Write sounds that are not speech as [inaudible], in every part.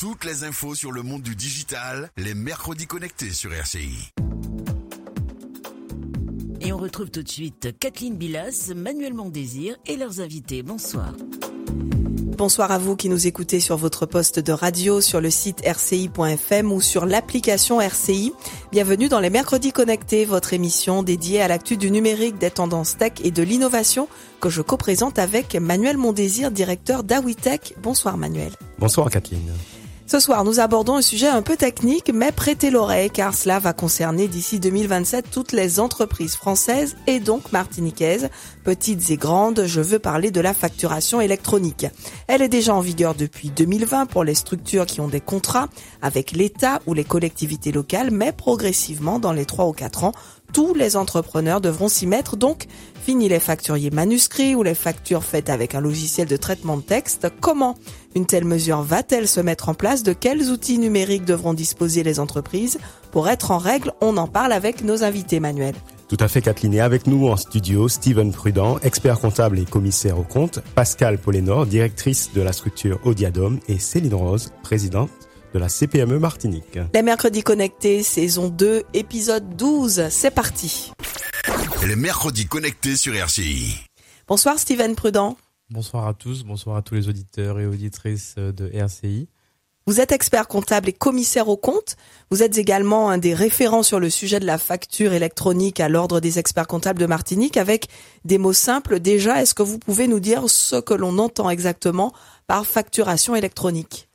Toutes les infos sur le monde du digital, les mercredis connectés sur RCI. Et on retrouve tout de suite Kathleen Bilas, Manuel Mondésir et leurs invités. Bonsoir. Bonsoir à vous qui nous écoutez sur votre poste de radio, sur le site rci.fm ou sur l'application RCI. Bienvenue dans les Mercredis Connectés, votre émission dédiée à l'actu du numérique, des tendances tech et de l'innovation que je co-présente avec Manuel Mondésir, directeur d'Awitech. Bonsoir Manuel. Bonsoir Kathleen. Ce soir, nous abordons un sujet un peu technique, mais prêtez l'oreille car cela va concerner d'ici 2027 toutes les entreprises françaises et donc martiniquaises, petites et grandes. Je veux parler de la facturation électronique. Elle est déjà en vigueur depuis 2020 pour les structures qui ont des contrats avec l'État ou les collectivités locales, mais progressivement, dans les 3 ou 4 ans, tous les entrepreneurs devront s'y mettre. Donc, fini les facturiers manuscrits ou les factures faites avec un logiciel de traitement de texte. Comment une telle mesure va-t-elle se mettre en place? De quels outils numériques devront disposer les entreprises? Pour être en règle, on en parle avec nos invités, Manuel. Tout à fait, Kathleen. Et avec nous en studio, Steven Prudent, expert comptable et commissaire au compte, Pascal Polénor, directrice de la structure Odiadom, et Céline Rose, présidente de la CPME Martinique. Les mercredis connectés, saison 2, épisode 12. C'est parti. Les mercredis connectés sur RCI. Bonsoir Steven Prudent. Bonsoir à tous, bonsoir à tous les auditeurs et auditrices de RCI. Vous êtes expert comptable et commissaire au compte. Vous êtes également un des référents sur le sujet de la facture électronique à l'ordre des experts comptables de Martinique avec des mots simples. Déjà, est-ce que vous pouvez nous dire ce que l'on entend exactement par facturation électronique?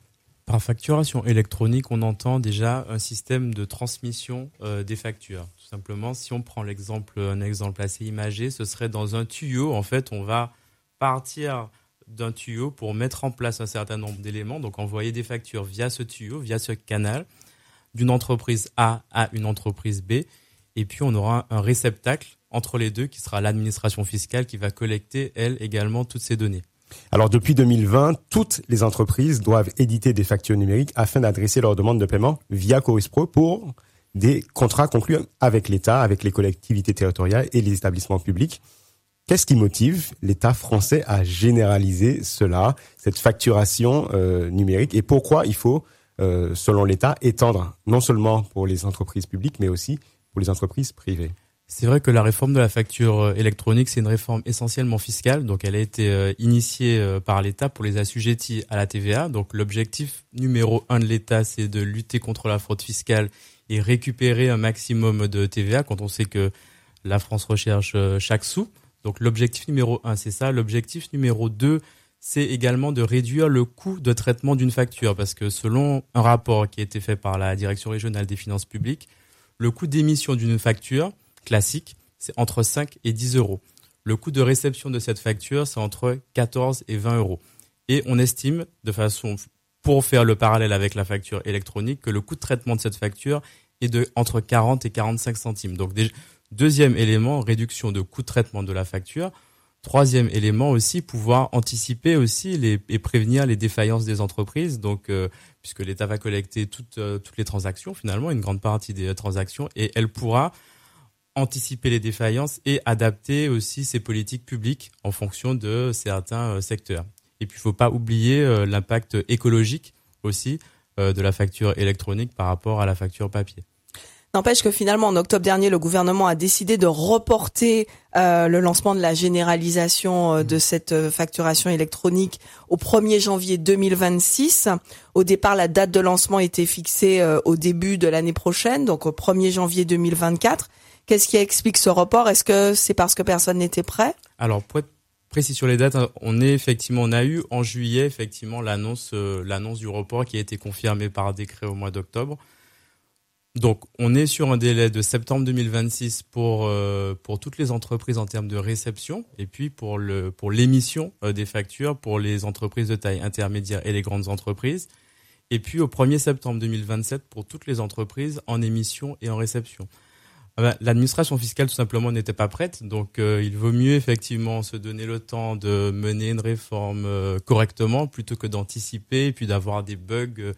Par facturation électronique, on entend déjà un système de transmission euh, des factures. Tout simplement, si on prend l'exemple, un exemple assez imagé, ce serait dans un tuyau. En fait, on va partir d'un tuyau pour mettre en place un certain nombre d'éléments, donc envoyer des factures via ce tuyau, via ce canal, d'une entreprise A à une entreprise B, et puis on aura un réceptacle entre les deux qui sera l'administration fiscale qui va collecter, elle également, toutes ces données. Alors depuis 2020, toutes les entreprises doivent éditer des factures numériques afin d'adresser leurs demandes de paiement via Chorispro pour des contrats conclus avec l'État, avec les collectivités territoriales et les établissements publics. Qu'est-ce qui motive l'État français à généraliser cela, cette facturation euh, numérique, et pourquoi il faut, euh, selon l'État, étendre non seulement pour les entreprises publiques, mais aussi pour les entreprises privées? C'est vrai que la réforme de la facture euh, électronique, c'est une réforme essentiellement fiscale. Donc, elle a été euh, initiée euh, par l'État pour les assujettis à la TVA. Donc, l'objectif numéro un de l'État, c'est de lutter contre la fraude fiscale et récupérer un maximum de TVA quand on sait que la France recherche chaque sou. Donc, l'objectif numéro un, c'est ça. L'objectif numéro deux, c'est également de réduire le coût de traitement d'une facture. Parce que selon un rapport qui a été fait par la Direction régionale des finances publiques, le coût d'émission d'une facture, classique, c'est entre 5 et 10 euros. Le coût de réception de cette facture, c'est entre 14 et 20 euros. Et on estime, de façon, pour faire le parallèle avec la facture électronique, que le coût de traitement de cette facture est de entre 40 et 45 centimes. Donc, deuxième élément, réduction de coût de traitement de la facture. Troisième élément aussi, pouvoir anticiper aussi et prévenir les défaillances des entreprises. Donc, euh, puisque l'État va collecter toutes, euh, toutes les transactions, finalement, une grande partie des transactions, et elle pourra anticiper les défaillances et adapter aussi ses politiques publiques en fonction de certains euh, secteurs. Et puis, il ne faut pas oublier euh, l'impact écologique aussi euh, de la facture électronique par rapport à la facture papier. N'empêche que finalement, en octobre dernier, le gouvernement a décidé de reporter le lancement de la généralisation de cette facturation électronique au 1er janvier 2026. Au départ, la date de lancement était fixée au début de l'année prochaine, donc au 1er janvier 2024. Qu'est-ce qui explique ce report? Est-ce que c'est parce que personne n'était prêt? Alors, pour être précis sur les dates, on est effectivement, on a eu en juillet effectivement l'annonce, euh, l'annonce du report qui a été confirmée par décret au mois d'octobre. Donc, on est sur un délai de septembre 2026 pour euh, pour toutes les entreprises en termes de réception, et puis pour l'émission euh, des factures pour les entreprises de taille intermédiaire et les grandes entreprises, et puis au 1er septembre 2027 pour toutes les entreprises en émission et en réception. Ah bah, l'administration fiscale tout simplement n'était pas prête, donc euh, il vaut mieux effectivement se donner le temps de mener une réforme euh, correctement plutôt que d'anticiper et puis d'avoir des bugs euh,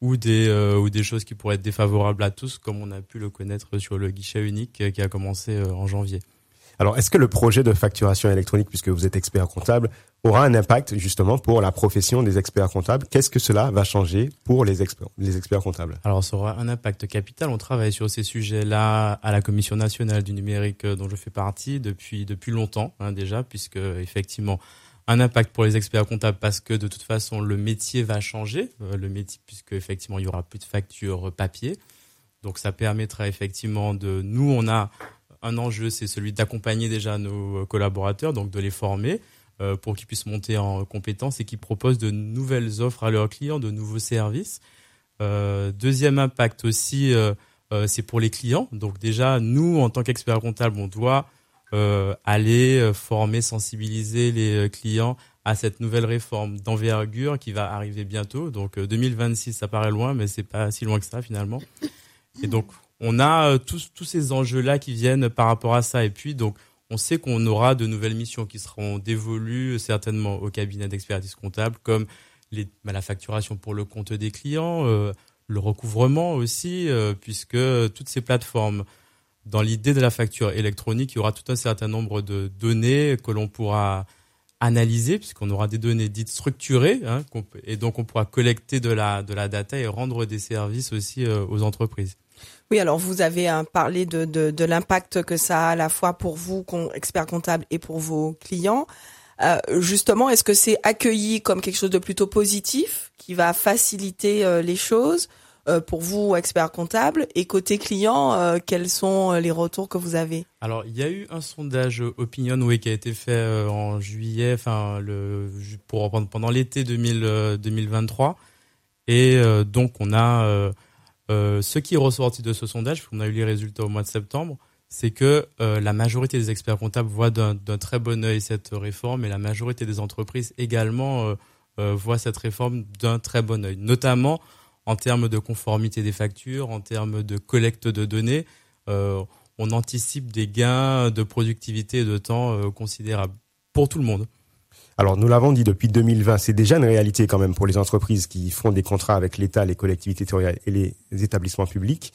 ou des ou des choses qui pourraient être défavorables à tous, comme on a pu le connaître sur le guichet unique qui a commencé en janvier. Alors, est-ce que le projet de facturation électronique, puisque vous êtes expert comptable, aura un impact justement pour la profession des experts comptables? Qu'est-ce que cela va changer pour les experts, les experts comptables? Alors, ça aura un impact capital. On travaille sur ces sujets-là à la Commission nationale du numérique euh, dont je fais partie depuis depuis longtemps hein, déjà, puisque effectivement un impact pour les experts comptables parce que de toute façon le métier va changer, euh, le métier puisque effectivement il y aura plus de factures papier. Donc ça permettra effectivement de nous on a un enjeu, c'est celui d'accompagner déjà nos collaborateurs, donc de les former euh, pour qu'ils puissent monter en compétences et qu'ils proposent de nouvelles offres à leurs clients, de nouveaux services. Euh, deuxième impact aussi, euh, c'est pour les clients. Donc déjà, nous, en tant qu'experts comptables, on doit aller former, sensibiliser les clients à cette nouvelle réforme d'envergure qui va arriver bientôt. Donc 2026, ça paraît loin, mais c'est pas si loin que ça finalement. Et donc on a euh, tous, tous ces enjeux-là qui viennent par rapport à ça. Et puis, donc, on sait qu'on aura de nouvelles missions qui seront dévolues euh, certainement au cabinet d'expertise comptable, comme les, bah, la facturation pour le compte des clients, euh, le recouvrement aussi, puisque toutes ces plateformes, dans l'idée de la facture électronique, il y aura tout un certain nombre de données que l'on pourra analyser, puisqu'on aura des données dites structurées, hein, et donc on pourra collecter de la, de la data et rendre des services aussi aux entreprises. Oui, alors vous avez hein, parlé de, de, l'impact que ça a à la fois pour vous, expert comptable, et pour vos clients. Euh, justement, est-ce que c'est accueilli comme quelque chose de plutôt positif, qui va faciliter euh, les choses euh, pour vous, expert comptable? Et côté client, quels sont les retours que vous avez? Alors, il y a eu un sondage Opinion qui a été fait en juillet, enfin, pour, pendant l'été 2023. Et donc, on a euh, ce qui est ressorti de ce sondage, qu'on a eu les résultats au mois de septembre, c'est que euh, la majorité des experts comptables voient d'un très bon œil cette réforme et la majorité des entreprises également euh, voient cette réforme d'un très bon œil, notamment en termes de conformité des factures, en termes de collecte de données. on anticipe des gains de productivité et de temps considérables pour tout le monde. Alors nous l'avons dit depuis 2020, c'est déjà une réalité quand même pour les entreprises qui font des contrats avec l'État, les collectivités territoriales et les établissements publics.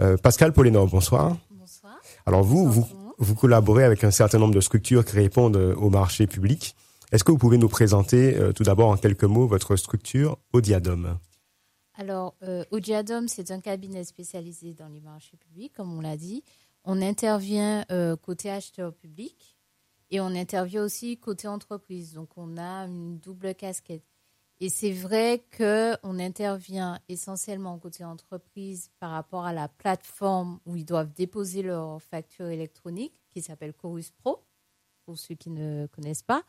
Euh, Pascal Polénor, bonsoir. Bonsoir. Alors vous, vous, vous collaborez avec un certain nombre de structures qui répondent euh, au marché public. Est-ce que vous pouvez nous présenter euh, tout d'abord en quelques mots votre structure Odiadom Alors euh, Odiadom, c'est un cabinet spécialisé dans les marchés publics, comme on l'a dit. On intervient côté acheteur public et on intervient aussi côté entreprise. Donc on a une double casquette. Et c'est vrai qu'on intervient essentiellement côté entreprise par rapport à la plateforme où ils doivent déposer leur facture électronique, qui s'appelle Chorus Pro, pour ceux qui ne connaissent pas.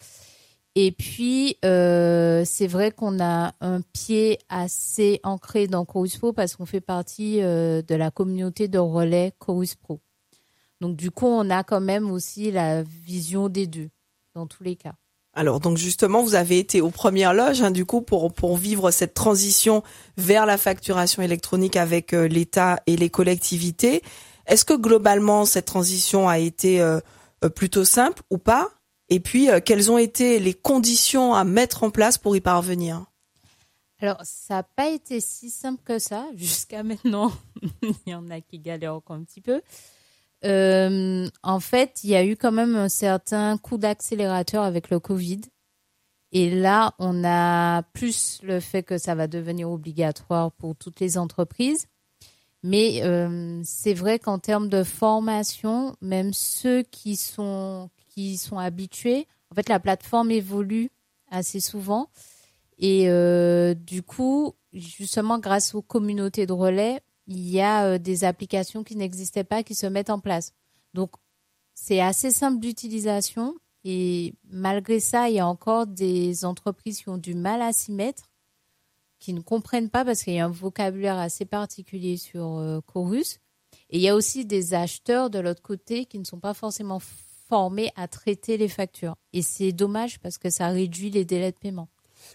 Et puis, euh, c'est vrai qu'on a un pied assez ancré dans Chorus Pro parce qu'on fait partie euh, de la communauté de relais Chorus Pro. Donc du coup, on a quand même aussi la vision des deux dans tous les cas. Alors donc justement, vous avez été aux premières loges hein, du coup pour pour vivre cette transition vers la facturation électronique avec euh, l'État et les collectivités. Est-ce que globalement cette transition a été euh, euh, plutôt simple ou pas? Et puis quelles ont été les conditions à mettre en place pour y parvenir? Alors, ça n'a pas été si simple que ça [laughs] jusqu'à maintenant. Il y en a qui galèrent encore un petit peu. Euh, en fait, il y a eu quand même un certain coup d'accélérateur avec le Covid. Et là, on a plus le fait que ça va devenir obligatoire pour toutes les entreprises. Mais euh, c'est vrai qu'en termes de formation, même ceux qui sont, qui sont habitués, en fait, la plateforme évolue assez souvent. Et euh, du coup, justement, grâce aux communautés de relais, il y a euh, des applications qui n'existaient pas qui se mettent en place. Donc, c'est assez simple d'utilisation et malgré ça, il y a encore des entreprises qui ont du mal à s'y mettre, qui ne comprennent pas parce qu'il y a un vocabulaire assez particulier sur euh, Chorus. Et il y a aussi des acheteurs de l'autre côté qui ne sont pas forcément formés à traiter les factures. Et c'est dommage parce que ça réduit les délais de paiement.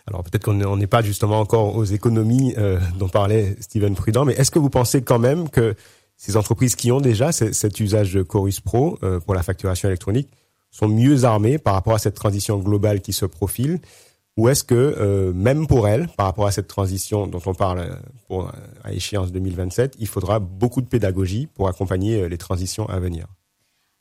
Alors peut-être qu'on n'est pas justement encore aux économies euh, dont parlait Steven Prudent, mais est-ce que vous pensez quand même que ces entreprises qui ont déjà cet usage de Chorus Pro euh, pour la facturation électronique sont mieux armées par rapport à cette transition globale qui se profile? Ou est-ce que euh, même pour elles, par rapport à cette transition dont on parle à échéance 2027, il faudra beaucoup de pédagogie pour accompagner les transitions à venir?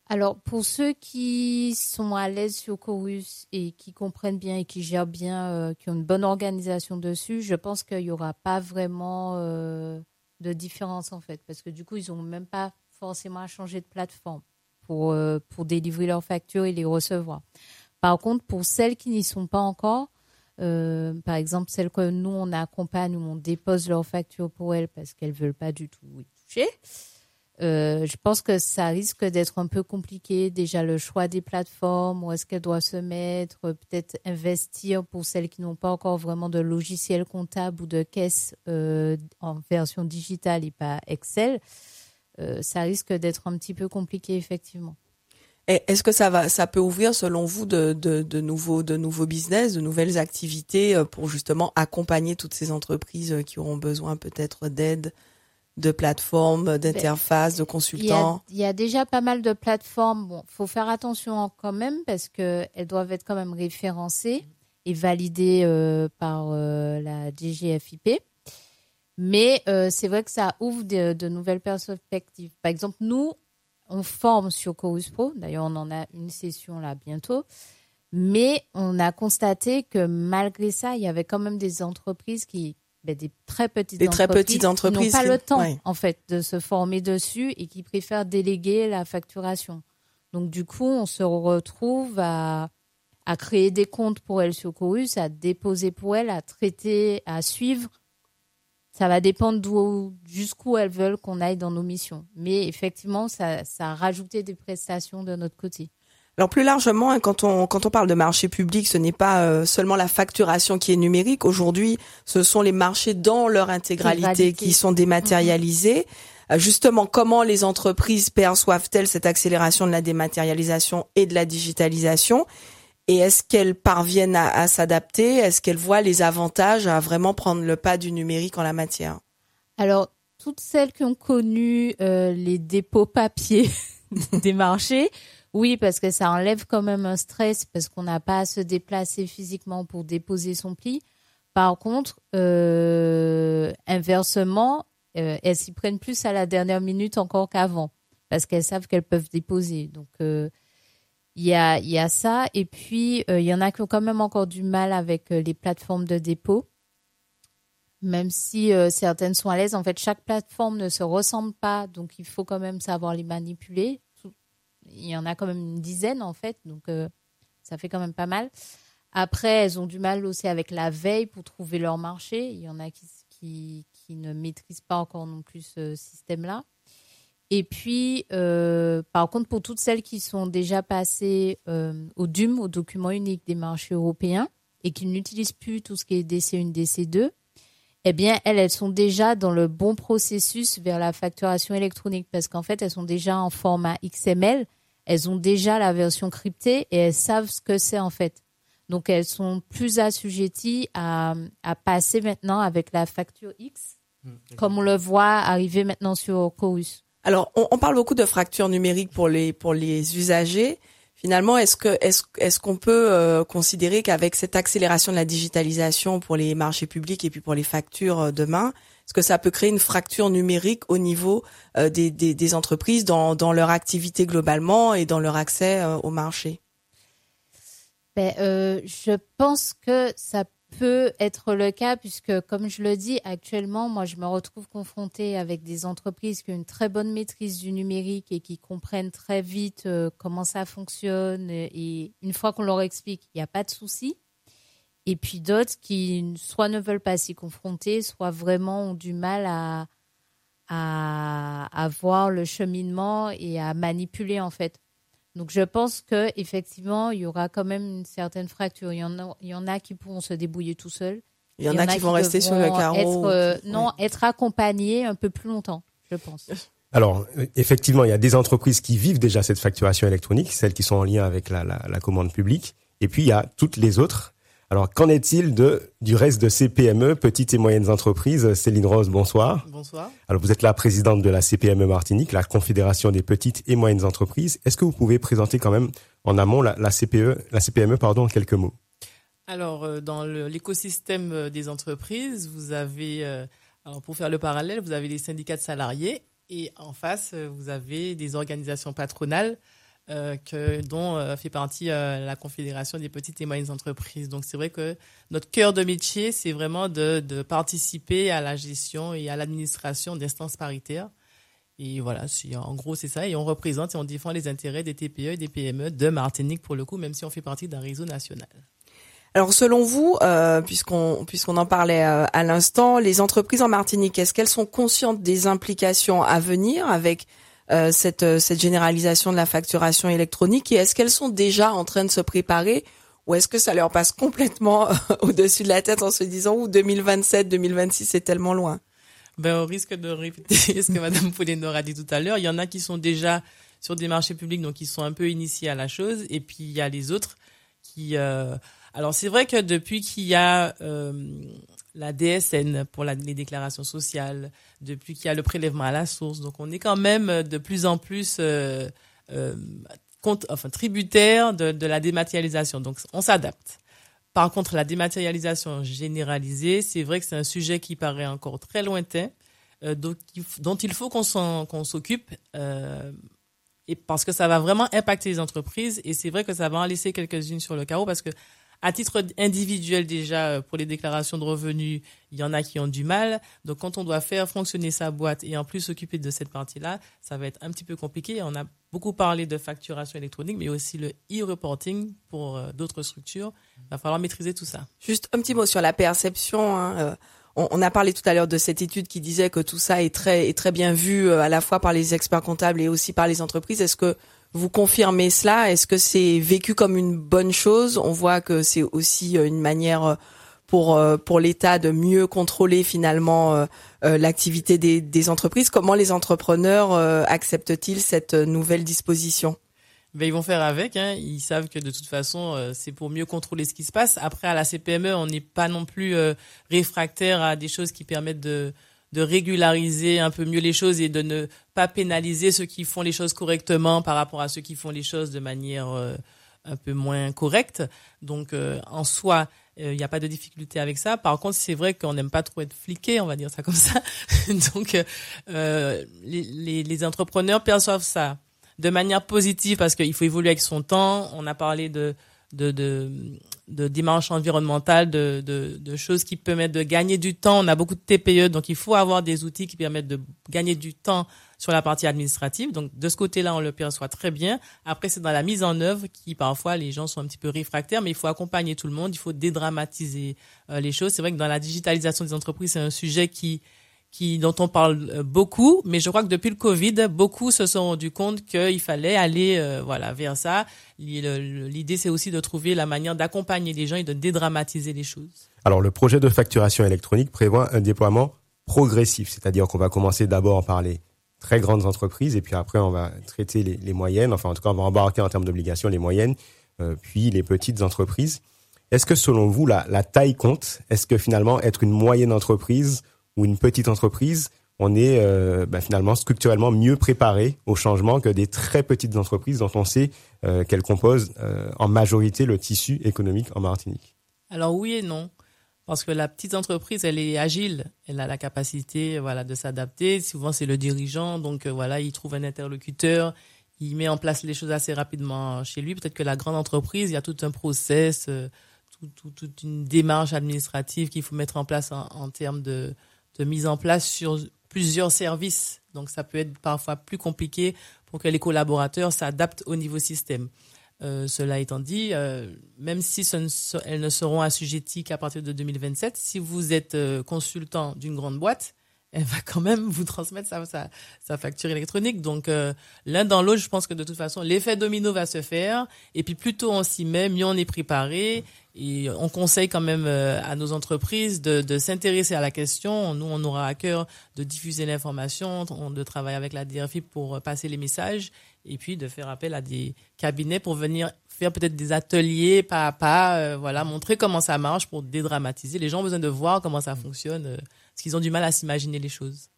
Alors, pour ceux qui sont à l'aise sur Chorus et qui comprennent bien et qui gèrent bien, euh, qui ont une bonne organisation dessus, je pense qu'il n'y aura pas vraiment euh, de différence en fait. Parce que du coup, ils n'ont même pas forcément à changer de plateforme pour, euh, pour délivrer leurs factures et les recevoir. Par contre, pour celles qui n'y sont pas encore, par exemple, celles que nous, on accompagne ou on dépose leurs factures pour elles parce qu'elles ne veulent pas du tout y toucher, euh, je pense que ça risque d'être un peu compliqué. Déjà, le choix des plateformes, où est-ce qu'elle doit se mettre, peut-être investir pour celles qui n'ont pas encore vraiment de logiciel comptable ou de caisse euh, en version digitale et pas Excel. Euh, ça risque d'être un petit peu compliqué, effectivement. Est-ce que ça va, ça peut ouvrir, selon vous, de, de, nouveaux, de nouveaux business, de nouvelles activités pour justement accompagner toutes ces entreprises qui auront besoin peut-être d'aide de plateformes, ben, d'interfaces, de consultants il y, a, déjà pas mal de plateformes. Bon, faut faire attention quand même parce que elles doivent être quand même référencées et validées euh, par euh, la DGFIP. Mais euh, c'est vrai que ça ouvre de, nouvelles perspectives. Par exemple, nous, on forme sur Chorus Pro. D'ailleurs, on en a une session là bientôt. Mais on a constaté que malgré ça, il y avait quand même des entreprises qui, ben, des très petites des entreprises, très petites entreprises qui n'ont pas le temps en fait de se former dessus et qui préfèrent déléguer la facturation. Donc du coup, on se retrouve à, à créer des comptes pour elles sur Chorus, à déposer pour elles, à traiter, à suivre. Ça va dépendre d'où jusqu'où elles veulent qu'on aille dans nos missions. Mais effectivement, ça, ça a rajouté des prestations de notre côté. Alors plus largement, hein, quand on quand on parle de marché public, ce n'est pas euh, seulement la facturation qui est numérique. Aujourd'hui, ce sont les marchés dans leur intégralité qui sont dématérialisés. Euh, justement, comment les entreprises perçoivent-elles cette accélération de la dématérialisation et de la digitalisation? Et est-ce qu'elles parviennent à, s'adapter? Est-ce qu'elles voient les avantages à vraiment prendre le pas du numérique en la matière? Alors, toutes celles qui ont connu euh, les dépôts papier [laughs] des marchés oui, parce que ça enlève quand même un stress parce qu'on n'a pas à se déplacer physiquement pour déposer son pli. Par contre, euh, inversement, euh, elles s'y prennent plus à la dernière minute encore qu'avant parce qu'elles savent qu'elles peuvent déposer. Donc, euh, il y, a, y a ça. Et puis, il y en a qui ont quand même encore du mal avec les plateformes de dépôt. Même si certaines sont à l'aise, en fait, chaque plateforme ne se ressemble pas, donc il faut quand même savoir les manipuler il y en a quand même une dizaine en fait, donc euh, ça fait quand même pas mal. Après, elles ont du mal aussi avec la veille pour trouver leur marché. Il y en a qui, qui, ne maîtrisent pas encore non plus ce système-là. Et puis, euh, par contre, pour toutes celles qui sont déjà passées euh, au DUM, au document unique des marchés européens, et qui n'utilisent plus tout ce qui est DC1, DC2, eh bien, elles, elles sont déjà dans le bon processus vers la facturation électronique parce qu'en fait, elles sont déjà en format XML elles ont déjà la version cryptée et elles savent ce que c'est en fait. Donc elles sont plus assujetties à, passer maintenant avec la facture X, mmh, comme on le voit arriver maintenant sur Chorus. Alors on, parle beaucoup de fracture numérique pour les pour les usagers. Finalement, est-ce que est-ce est-ce qu'on peut euh, considérer qu'avec cette accélération de la digitalisation pour les marchés publics et puis pour les factures euh, demain, est-ce que ça peut créer une fracture numérique au niveau euh, des, entreprises dans, dans leur activité globalement et dans leur accès euh, au marché ben, euh, Je pense que ça peut être le cas puisque, comme je le dis, actuellement, moi, je me retrouve confrontée avec des entreprises qui ont une très bonne maîtrise du numérique et qui comprennent très vite comment ça fonctionne. Et une fois qu'on leur explique, il n'y a pas de souci et puis d'autres qui soit ne veulent pas s'y confronter, soit vraiment ont du mal à, à, voir le cheminement et à manipuler en fait. Donc je pense que effectivement il y aura quand même une certaine fracture. Il y en a, il y en a qui pourront se débrouiller tout seuls. Il y en, a, qui, vont rester sur le carreau. Euh, non, être accompagnés un peu plus longtemps, je pense. Alors, effectivement, il y a des entreprises qui vivent déjà cette facturation électronique, celles qui sont en lien avec la, la, la commande publique. Et puis, il y a toutes les autres alors, qu'en est-il de du reste de ces PME, petites et moyennes entreprises? Céline Rose, bonsoir. Bonsoir. Alors, vous êtes la présidente de la CPME Martinique, la Confédération des petites et moyennes entreprises. Est-ce que vous pouvez présenter quand même en amont la, la CPE, la CPME, pardon, en quelques mots? Alors, euh, dans l'écosystème euh, des entreprises, vous avez, euh, alors pour faire le parallèle, vous avez les syndicats de salariés et en face, vous avez des organisations patronales euh, que, dont euh, fait partie euh, la Confédération des petites et moyennes entreprises. Donc c'est vrai que notre cœur de métier, c'est vraiment de, de, participer à la gestion et à l'administration d'instances paritaires. Et voilà, en gros c'est ça. Et on représente et on défend les intérêts des TPE et des PME de Martinique pour le coup, même si on fait partie d'un réseau national. Alors selon vous, euh, puisqu'on puisqu'on en parlait à l'instant, les entreprises en Martinique, est-ce qu'elles sont conscientes des implications à venir avec euh, cette, euh, cette généralisation de la facturation électronique et est-ce qu'elles sont déjà en train de se préparer ou est-ce que ça leur passe complètement [laughs] au-dessus de la tête en se disant ou 2027, 2026 c'est tellement loin? Ben, Au risque de répéter [laughs] ce que Madame Poulenor a dit tout à l'heure, il y en a qui sont déjà sur des marchés publics, donc qui sont un peu initiés à la chose, et puis il y a les autres qui... Euh... Alors c'est vrai que depuis qu'il y a euh, la DSN pour les déclarations sociales, depuis qu'il y a le prélèvement à la source. Donc on est quand même de plus en plus euh, euh, compte, enfin, tributaire de, de la dématérialisation. Donc on s'adapte. Par contre, la dématérialisation généralisée, c'est vrai que c'est un sujet qui paraît encore très lointain, euh, donc, dont il faut qu'on qu'on s'occupe, euh, et parce que ça va vraiment impacter les entreprises. Et c'est vrai que ça va en laisser quelques-unes sur le carreau, parce que à titre individuel déjà, euh, pour les déclarations de revenus, il y en a qui ont du mal. Donc quand on doit faire fonctionner sa boîte et en plus s'occuper de cette partie-là, ça va être un petit peu compliqué. On a beaucoup parlé de facturation électronique, mais aussi le e-reporting pour euh, d'autres structures. Il va falloir maîtriser tout ça. Juste un petit mot sur la perception. Hein. Euh, on, a parlé tout à l'heure de cette étude qui disait que tout ça est très, est très bien vu à la fois par les experts comptables et aussi par les entreprises. Est-ce que vous confirmez cela Est-ce que c'est vécu comme une bonne chose? On voit que c'est aussi euh, une manière euh, pour euh, pour l'État de mieux contrôler finalement l'activité des, entreprises. Comment les entrepreneurs acceptent-ils cette nouvelle disposition? Ben, ils vont faire avec. Hein. Ils savent que de toute façon, c'est pour mieux contrôler ce qui se passe. Après, à la CPME, on n'est pas non plus réfractaire à des choses qui permettent de de régulariser un peu mieux les choses et de ne pas pénaliser ceux qui font les choses correctement par rapport à ceux qui font les choses de manière euh, un peu moins correcte. Donc euh, en soi, il n'y a pas de difficulté avec ça. Par contre, c'est vrai qu'on n'aime pas trop être fliqué, on va dire ça comme ça. [laughs] Donc euh, les, entrepreneurs perçoivent ça de manière positive parce qu'il faut évoluer avec son temps. On a parlé de, de dimension environnementale, de, de, de, choses qui permettent de gagner du temps. On a beaucoup de TPE, donc il faut avoir des outils qui permettent de gagner du temps sur la partie administrative. Donc de ce côté-là, on le perçoit très bien. Après, c'est dans la mise en œuvre qui parfois les gens sont un petit peu réfractaires, mais il faut accompagner tout le monde, il faut dédramatiser euh, les choses. C'est vrai que dans la digitalisation des entreprises, c'est un sujet qui qui dont on parle euh, beaucoup, mais je crois que depuis le Covid, beaucoup se sont rendus compte qu'il fallait aller euh, voilà vers ça. L'idée, c'est aussi de trouver la manière d'accompagner les gens et de dédramatiser les choses. Alors, le projet de facturation électronique prévoit un déploiement progressif, c'est-à-dire qu'on va commencer d'abord par les très grandes entreprises et puis après on va traiter les, moyennes, enfin en tout cas on va embarquer en termes d'obligations les moyennes, euh, puis les petites entreprises. Est-ce que selon vous la taille compte? Est-ce que finalement être une moyenne entreprise ou une petite entreprise, on est euh, bah, finalement structurellement mieux préparé au changement que des très petites entreprises dont on sait euh, qu'elles composent euh, en majorité le tissu économique en Martinique. Alors oui et non. Parce que la petite entreprise, elle est agile, elle a la capacité, voilà, de s'adapter. Souvent, c'est le dirigeant, donc voilà, il trouve un interlocuteur, il met en place les choses assez rapidement chez lui. Peut-être que la grande entreprise, il y a tout un process, toute une démarche administrative qu'il faut mettre en place en termes de, de mise en place sur plusieurs services. Donc ça peut être parfois plus compliqué pour que les collaborateurs s'adaptent au niveau système. Euh, cela étant dit, euh, même si elles ne seront assujetties qu'à partir de 2027, si vous êtes euh, consultant d'une grande boîte, elle va quand même vous transmettre sa, facture électronique. Donc euh, l'un dans l'autre, je pense que de toute façon, l'effet domino va se faire. Et puis plus tôt on s'y met, mieux on est préparé. Et on conseille quand même euh, à nos entreprises de, s'intéresser à la question. Nous, on aura à cœur de diffuser l'information, de travailler avec la DRFI pour passer les messages et puis de faire appel à des cabinets pour venir faire peut-être des ateliers pas à pas, euh, voilà, montrer comment ça marche pour dédramatiser. Les gens ont besoin de voir comment ça fonctionne parce qu'ils ont du mal à s'imaginer les choses.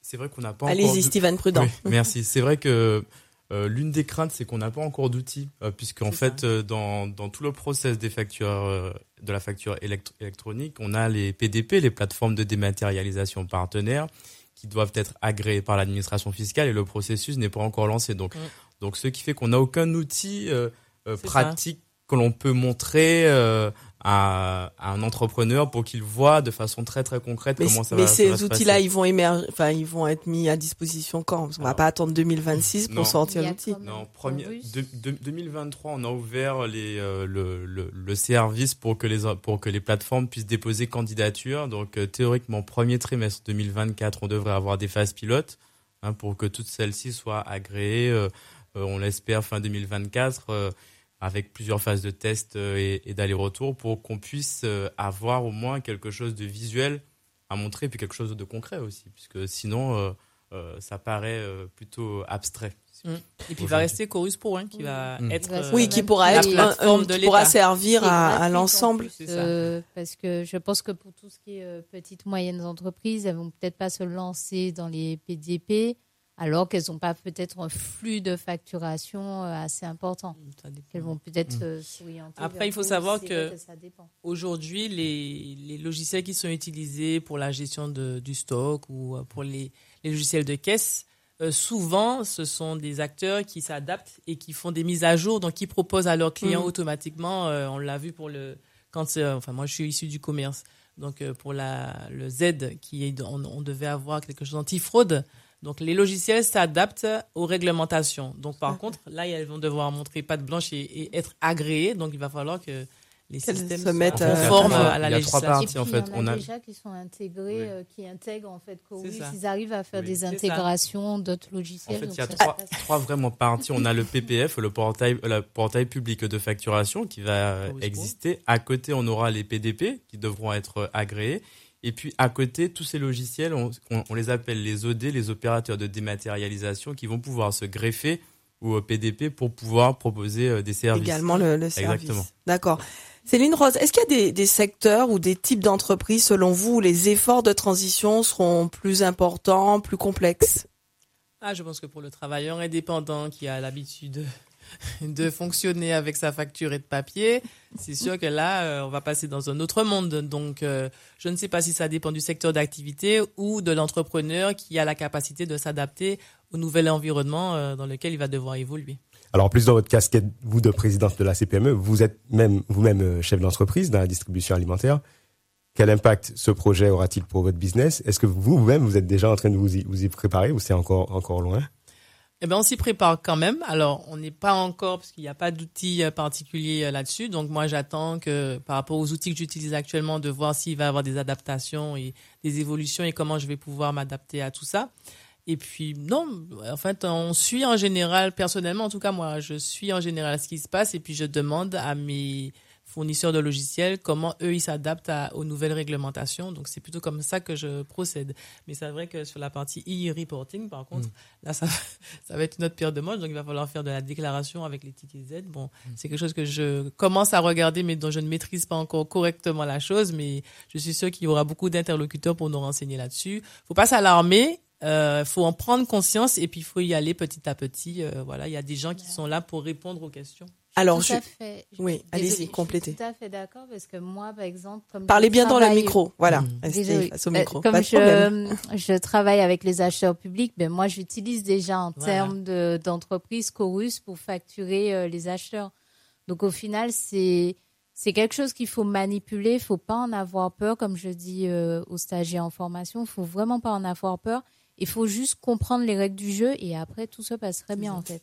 C'est vrai qu'on n'a pas Allez-y, Steven Prudent. merci. C'est vrai que euh, l'une des craintes, c'est qu'on n'a pas encore d'outils, euh, puisqu'en fait, euh, dans, dans tout le process des factures, euh, de la facture électronique, on a les PDP, les plateformes de dématérialisation partenaires, qui doivent être agréés par l'administration fiscale et le processus n'est pas encore lancé. Donc, Mm. donc ce qui fait qu'on n'a aucun outil euh, euh, pratique que l'on peut montrer euh, à, à un entrepreneur pour qu'il voit de façon très très concrète Mais, comment ça mais va ça ces va se outils-là, passer. ils vont émerger, enfin, ils vont être mis à disposition quand? Parce qu'on va Alors, pas attendre 2026 pour non. sortir l'outil. Non, premier, Chorus. de- de- 2023, on a ouvert les, euh, le, le, le service pour que les pour que les plateformes puissent déposer candidature. Donc euh, théoriquement, premier trimestre 2024, on devrait avoir des phases pilotes hein, pour que toutes celles-ci soient agréées. euh, euh, on l'espère fin 2024 euh, avec plusieurs phases de test euh, et, et d'aller-retour pour qu'on puisse euh, avoir au moins quelque chose de visuel à montrer puis quelque chose de concret aussi, puisque sinon euh, euh, ça paraît euh, plutôt abstrait. Et puis il va rester Chorus Pro, hein, qui va Mm. être euh, Oui, qui pourra la être un- plateforme un- de qui pourra servir à, à l'ensemble. euh, parce que je pense que pour tout ce qui est euh, petites moyennes entreprises, elles vont peut-être pas se lancer dans les PDP alors qu'elles n'ont pas peut-être un flux de facturation euh, assez important. Dépend. Qu'elles vont peut-être euh, s'orienter. Après, il faut savoir que-. Aujourd'hui, les, les logiciels qui sont utilisés pour la gestion de, du stock ou euh, pour les, les logiciels de caisse, euh, souvent, ce sont des acteurs qui s'adaptent et qui font des mises à jour, donc qui proposent à leurs clients Mhm. automatiquement. euh, on l'a vu pour le quand c'est- enfin moi je suis issu du commerce, donc euh, pour la le Z qui est on, on devait avoir quelque chose anti-fraude. Donc les logiciels s'adaptent aux réglementations. Donc par contre là elles vont devoir montrer patte blanche et, et être agréées. Donc il va falloir que les Qu'elles systèmes se mettent, soient euh, conformes à à la Il y a trois législation. parties. En fait, il y en on a, a- déjà qui sont intégrés, Oui. euh, qui intègrent en fait ça. Ils arrivent à faire Oui. des intégrations d'autres En logiciels. fait, donc il y a trois, trois vraiment parties. On a le PPF, le portail, le portail public de facturation qui va exister. À côté, on aura les PDP qui devront être agréés. Et puis, à côté, tous ces logiciels, on, on- on les appelle les OD, les opérateurs de dématérialisation, qui vont pouvoir se greffer au PDP pour pouvoir proposer euh, des services. Également le, le service. Exactement. D'accord. Céline Rose, est-ce qu'il y a des, des secteurs ou des types d'entreprises, selon vous, où les efforts de transition seront plus importants, plus complexes? Ah, je pense que pour le travailleur indépendant qui a l'habitude de fonctionner avec sa facture et de papier, c'est sûr que là, euh, on va passer dans un autre monde. Donc, euh, je ne sais pas si ça dépend du secteur d'activité ou de l'entrepreneur qui a la capacité de s'adapter au nouvel environnement euh, dans lequel il va devoir évoluer. Alors, en plus dans votre casquette, vous de présidente de la CPME, vous êtes même vous-même chef d'entreprise dans la distribution alimentaire. Quel impact ce projet aura-t-il pour votre business? Est-ce que vous, vous-même, vous êtes déjà en train de vous y, vous y préparer ou c'est encore encore loin? Eh ben, on s'y prépare quand même. Alors, on n'est pas encore, parce qu'il n'y a pas d'outils euh, particuliers euh, là-dessus. Donc, moi, j'attends que, par rapport aux outils que j'utilise actuellement, de voir s'il va y avoir des adaptations et des évolutions et comment je vais pouvoir m'adapter à tout ça. Et puis, non, en fait, on suit en général, personnellement, en tout cas, moi, je suis en général ce qui se passe et puis je demande à mes fournisseurs de logiciels comment eux, ils s'adaptent aux nouvelles réglementations. Donc, c'est plutôt comme ça que je procède. Mais c'est vrai que sur la partie e-reporting, par contre, là, ça, [laughs] ça va être une autre pierre de manche. Donc, il va falloir faire de la déclaration avec les tickets Z. Bon, c'est quelque chose que je commence à regarder, mais dont je ne maîtrise pas encore correctement la chose. Mais je suis sûr qu'il y aura beaucoup d'interlocuteurs pour nous renseigner là-dessus. Faut pas s'alarmer. Euh, faut en prendre conscience et puis il faut y aller petit à petit. Euh, voilà, il y a des gens qui sont là pour répondre aux questions. Alors, tout je- à fait. Je- oui, allez-y, je suis complétez. Tout à fait d'accord parce que moi, par exemple, comme Parlez je bien dans le micro. Voilà. Mhm. Restez face au Euh, micro. Comme Pas de problème. je, [laughs] je travaille avec les acheteurs publics, ben moi j'utilise déjà en Voilà. termes de- d'entreprise Chorus pour facturer euh, les acheteurs. Donc au final, c'est c'est quelque chose qu'il faut manipuler. Il faut pas en avoir peur, comme je dis euh, aux stagiaires en formation. Il faut vraiment pas en avoir peur. Il faut juste comprendre les règles du jeu et après tout se passerait bien en fait.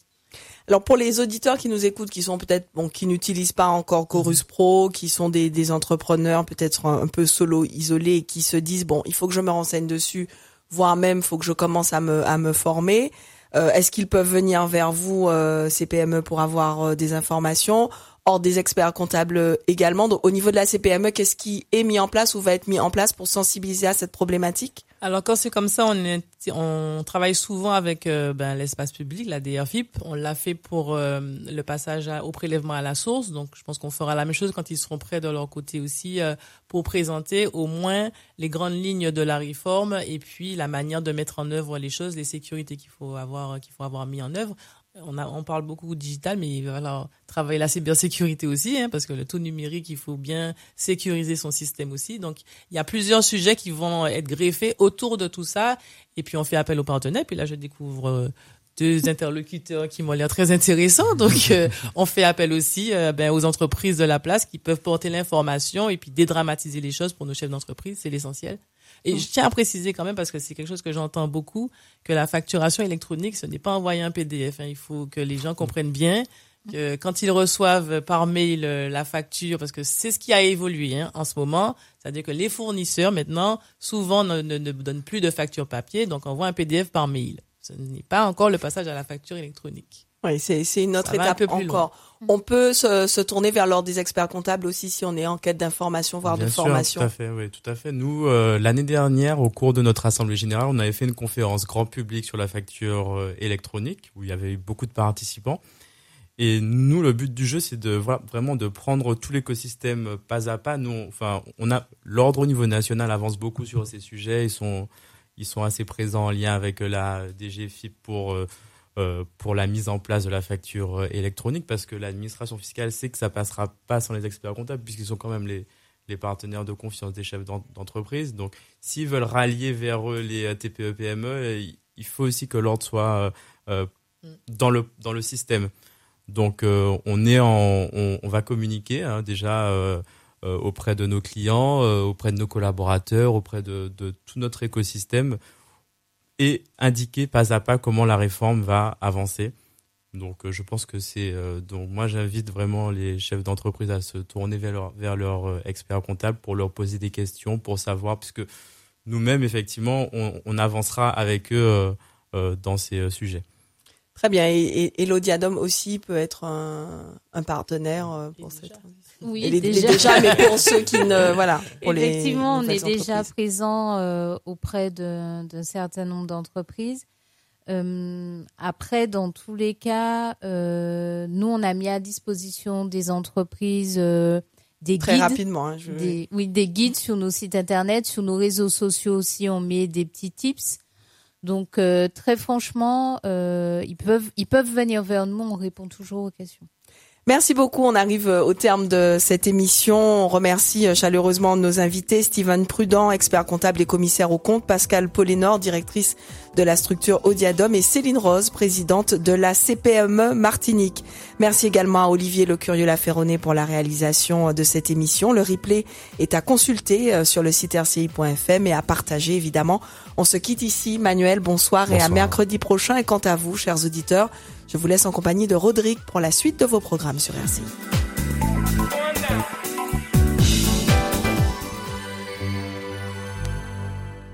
Alors pour les auditeurs qui nous écoutent, qui sont peut-être bon, qui n'utilisent pas encore Chorus Pro, qui sont des, des entrepreneurs peut-être un, un peu solo, isolés, et qui se disent bon, il faut que je me renseigne dessus, voire même faut que je commence à me à me former. Euh, Est-ce qu'ils peuvent venir vers vous, euh, CPME, pour avoir euh, des informations? Hors des experts comptables également. Donc au niveau de la CPME, qu'est-ce qui est mis en place ou va être mis en place pour sensibiliser à cette problématique? Alors quand c'est comme ça, on, est, on travaille souvent avec euh, ben, l'espace public, la DRFIP. On l'a fait pour euh, le passage à- au prélèvement à la source. Donc je pense qu'on fera la même chose quand ils seront prêts de leur côté aussi euh, pour présenter au moins les grandes lignes de la réforme et puis la manière de mettre en œuvre les choses, les sécurités qu'il faut avoir qu'il faut avoir mis en œuvre. On, a, on parle beaucoup digital, mais il va falloir travailler la cybersécurité aussi, hein, parce que le tout numérique, il faut bien sécuriser son système aussi. Donc, il y a plusieurs sujets qui vont être greffés autour de tout ça. Et puis, on fait appel aux partenaires. Puis là, je découvre euh, deux interlocuteurs qui m'ont l'air très intéressants. Donc, [laughs] euh, on fait appel aussi euh, ben, aux entreprises de la place qui peuvent porter l'information et puis dédramatiser les choses pour nos chefs d'entreprise. C'est l'essentiel. Et je tiens à préciser quand même, parce que c'est quelque chose que j'entends beaucoup, que la facturation électronique, ce n'est pas envoyer un PDF. Hein. Il faut que les gens comprennent bien que quand ils reçoivent par mail euh, la facture, parce que c'est ce qui a évolué hein, en ce moment, c'est-à-dire que les fournisseurs maintenant souvent ne, ne, ne, donnent plus de facture papier, donc envoient un PDF par mail. Ce n'est pas encore le passage à la facture électronique. Oui, c'est c'est une autre étape encore. On peut se, se tourner vers l'ordre des experts comptables aussi si on est en quête d'information, voire Bien de sûr, formation. Tout à fait, oui, tout à fait. Nous, euh, l'année dernière, au cours de notre assemblée générale, on avait fait une conférence grand public sur la facture euh, électronique où il y avait eu beaucoup de participants. Et nous, le but du jeu, c'est de voilà, vraiment de prendre tout l'écosystème pas à pas. Nous, on- enfin, on a l'ordre au niveau national avance beaucoup sur ces sujets. Ils sont, ils sont assez présents en lien avec euh, la DGFIP pour euh, euh, pour la mise en place de la facture euh, électronique, parce que l'administration fiscale sait que ça passera pas sans les experts comptables, puisqu'ils sont quand même les les partenaires de confiance des chefs d'en- d'entreprise. Donc, s'ils veulent rallier vers eux les euh, TPE PME, euh, il- faut aussi que l'ordre soit euh, euh, dans le dans le système. Donc euh, on est en, on, on va communiquer hein, déjà auprès de nos clients, euh, auprès de nos collaborateurs, auprès de, de tout notre écosystème et indiquer pas à pas comment la réforme va avancer. Donc euh, je pense que c'est euh, donc moi j'invite vraiment les chefs d'entreprise à se tourner vers leur vers leur euh, expert comptable pour leur poser des questions pour savoir puisque nous-mêmes effectivement on, on avancera avec eux euh, euh, dans ces euh, sujets. Très bien. Et, et, et aussi peut être un, un partenaire euh, pour Et cette transition. Oui, Elle est déjà. déjà, mais pour ceux qui ne, [laughs] voilà, pour les Effectivement, on est déjà présent euh, auprès d'un certain nombre d'entreprises. Euh, après, dans tous les cas, euh, nous, on a mis à disposition des entreprises des très guides. rapidement. hein, je- Des, oui, des guides sur nos sites internet, sur nos réseaux sociaux aussi, on met des petits tips. Donc, très franchement, ils peuvent, ils peuvent venir vers nous, on répond toujours aux questions. Merci beaucoup. On arrive euh, au terme de cette émission. On remercie euh, chaleureusement nos invités, Steven Prudent, expert comptable et commissaire au compte, Pascal Polénor, directrice de la structure Audiadom et Céline Rose, présidente de la CPME Martinique. Merci également à Olivier Le Curieux Laferronnet pour la réalisation de cette émission. Le replay est à consulter euh, sur le site rci.fm et à partager évidemment. On se quitte ici. Manuel, bonsoir, et à Bonsoir. mercredi prochain. Et quant à vous, chers auditeurs, je vous laisse en compagnie de Rodrigue pour la suite de vos programmes sur RCI.